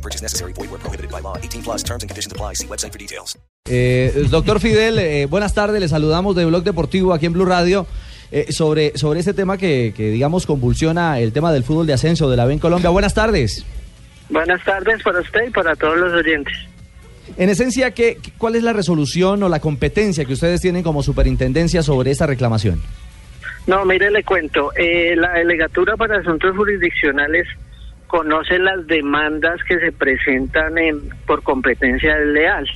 No purchase necessary. Void where prohibited by law. 18 plus terms and conditions apply. See website for details. Eh, doctor Fidel, eh, buenas tardes, le saludamos de Blog Deportivo aquí en Blue Radio. eh, sobre, sobre este tema que, que, digamos, convulsiona el tema del fútbol de ascenso de la B en Colombia. Buenas tardes. Buenas tardes para usted y para todos los oyentes. En esencia, ¿qué, ¿cuál es la resolución o la competencia que ustedes tienen como superintendencia sobre esta reclamación? No, mire, le cuento. Eh, la Delegatura para Asuntos Jurisdiccionales conoce las demandas que se presentan en, por competencia desleal.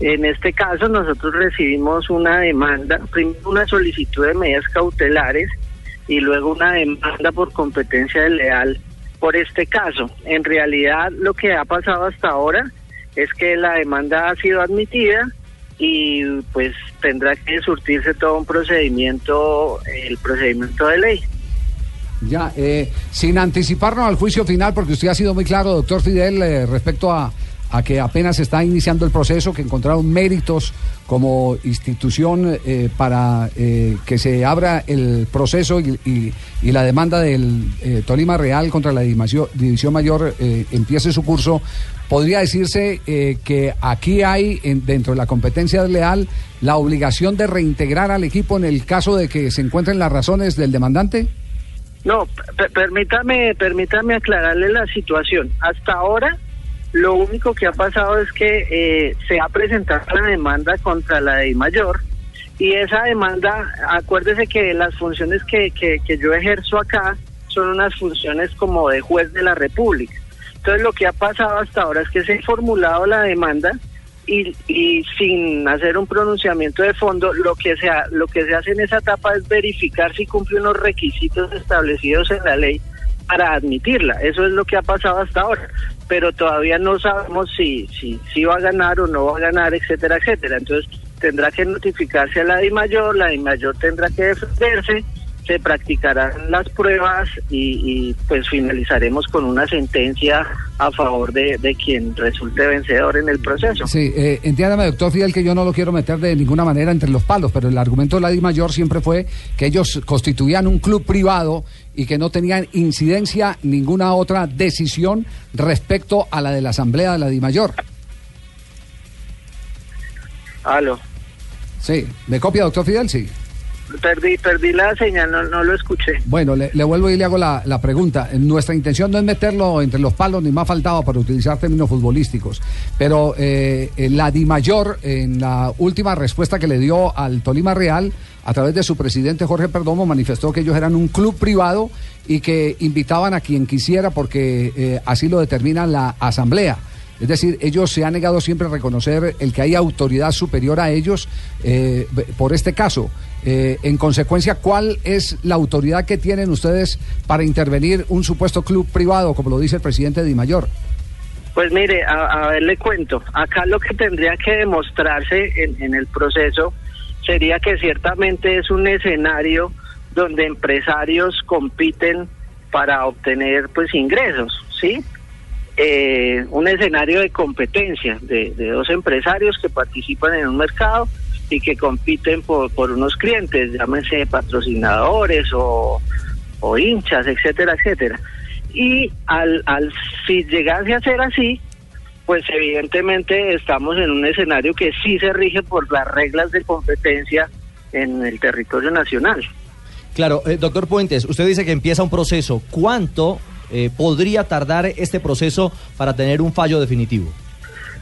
En este caso, nosotros recibimos una demanda, primero una solicitud de medidas cautelares y luego una demanda por competencia desleal por este caso. En realidad, lo que ha pasado hasta ahora es que la demanda ha sido admitida y pues tendrá que surtirse todo un procedimiento, el procedimiento de ley. Ya, eh, sin anticiparnos al juicio final, porque usted ha sido muy claro, doctor Fidel, eh, respecto a, a, que apenas está iniciando el proceso, que encontraron méritos como institución eh, para que se abra el proceso y, y, la demanda del Tolima Real contra la División, división Mayor empiece su curso. Podría decirse que aquí hay, en, dentro de la competencia leal, la obligación de reintegrar al equipo en el caso de que se encuentren las razones del demandante. No, permítame, permítame aclararle la situación. Hasta ahora, lo único que ha pasado es que eh, se ha presentado la demanda contra la de mayor y esa demanda, acuérdese que las funciones que, que, que yo ejerzo acá son unas funciones como de juez de la República. Entonces, lo que ha pasado hasta ahora es que se ha formulado la demanda y, y, sin hacer un pronunciamiento de fondo, lo que, se lo que se hace en esa etapa es verificar si cumple unos requisitos establecidos en la ley para admitirla. Eso es lo que ha pasado hasta ahora. Pero todavía no sabemos si, si, si va a ganar o no va a ganar, etcétera, etcétera. Entonces tendrá que notificarse a la DI mayor, la DI mayor tendrá que defenderse se practicarán las pruebas y, y, pues finalizaremos con una sentencia a favor de, de quien resulte vencedor en el proceso. Sí, eh, entiéndame, doctor Fidel, que yo no lo quiero meter de ninguna manera entre los palos, pero el argumento de la Di Mayor siempre fue que ellos constituían un club privado y que no tenían incidencia ninguna otra decisión respecto a la de la Asamblea de la Di Mayor. Aló. Sí, ¿me copia, doctor Fidel? Sí. Perdí, perdí la señal, no, no lo escuché. Bueno, le, vuelvo y le hago la, la, pregunta. Nuestra intención no es meterlo entre los palos, ni más faltaba para utilizar términos futbolísticos. Pero eh, la Di Mayor, en la última respuesta que le dio al Tolima Real, a través de su presidente Jorge Perdomo, manifestó que ellos eran un club privado y que invitaban a quien quisiera porque eh, así lo determina la Asamblea. Es decir, ellos se han negado siempre a reconocer el que hay autoridad superior a ellos eh, por este caso. Eh, en consecuencia, ¿cuál es la autoridad que tienen ustedes para intervenir un supuesto club privado, como lo dice el presidente Di Mayor? Pues mire, a, a ver, le cuento. Acá lo que tendría que demostrarse en, en el proceso sería que ciertamente es un escenario donde empresarios compiten para obtener pues ingresos, ¿sí? Eh, un escenario de competencia de, dos empresarios que participan en un mercado y que compiten por, unos clientes, llámense patrocinadores o, o, hinchas, etcétera, etcétera. Y al, al si llegase a ser así, pues evidentemente estamos en un escenario que sí se rige por las reglas de competencia en el territorio nacional. Claro, eh, doctor Puentes, usted dice que empieza un proceso. ¿Cuánto eh, podría tardar este proceso para tener un fallo definitivo?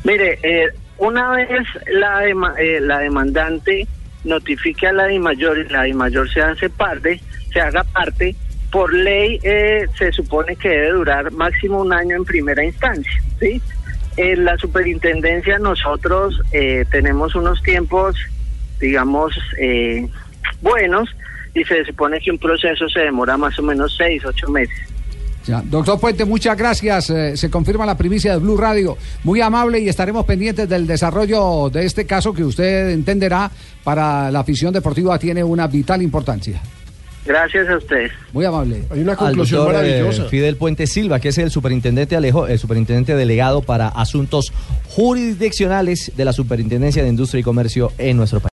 Mire, eh, una vez la, eh, demandante notifique a la de mayor y la de mayor se hace parte, se haga parte, por ley eh, se supone que debe durar máximo un año en primera instancia, ¿sí? En la superintendencia nosotros eh, tenemos unos tiempos, digamos, buenos y se supone que un proceso se demora más o menos seis, ocho meses. Ya. Doctor Puente, muchas gracias. Eh, se confirma la primicia de Blue Radio. Muy amable y estaremos pendientes del desarrollo de este caso que usted entenderá para la afición deportiva tiene una vital importancia. Gracias a ustedes. Muy amable. Hay una conclusión doctor, eh, maravillosa. Fidel Puente Silva, que es el superintendente Alejo, el superintendente delegado para asuntos jurisdiccionales de la Superintendencia de Industria y Comercio en nuestro país.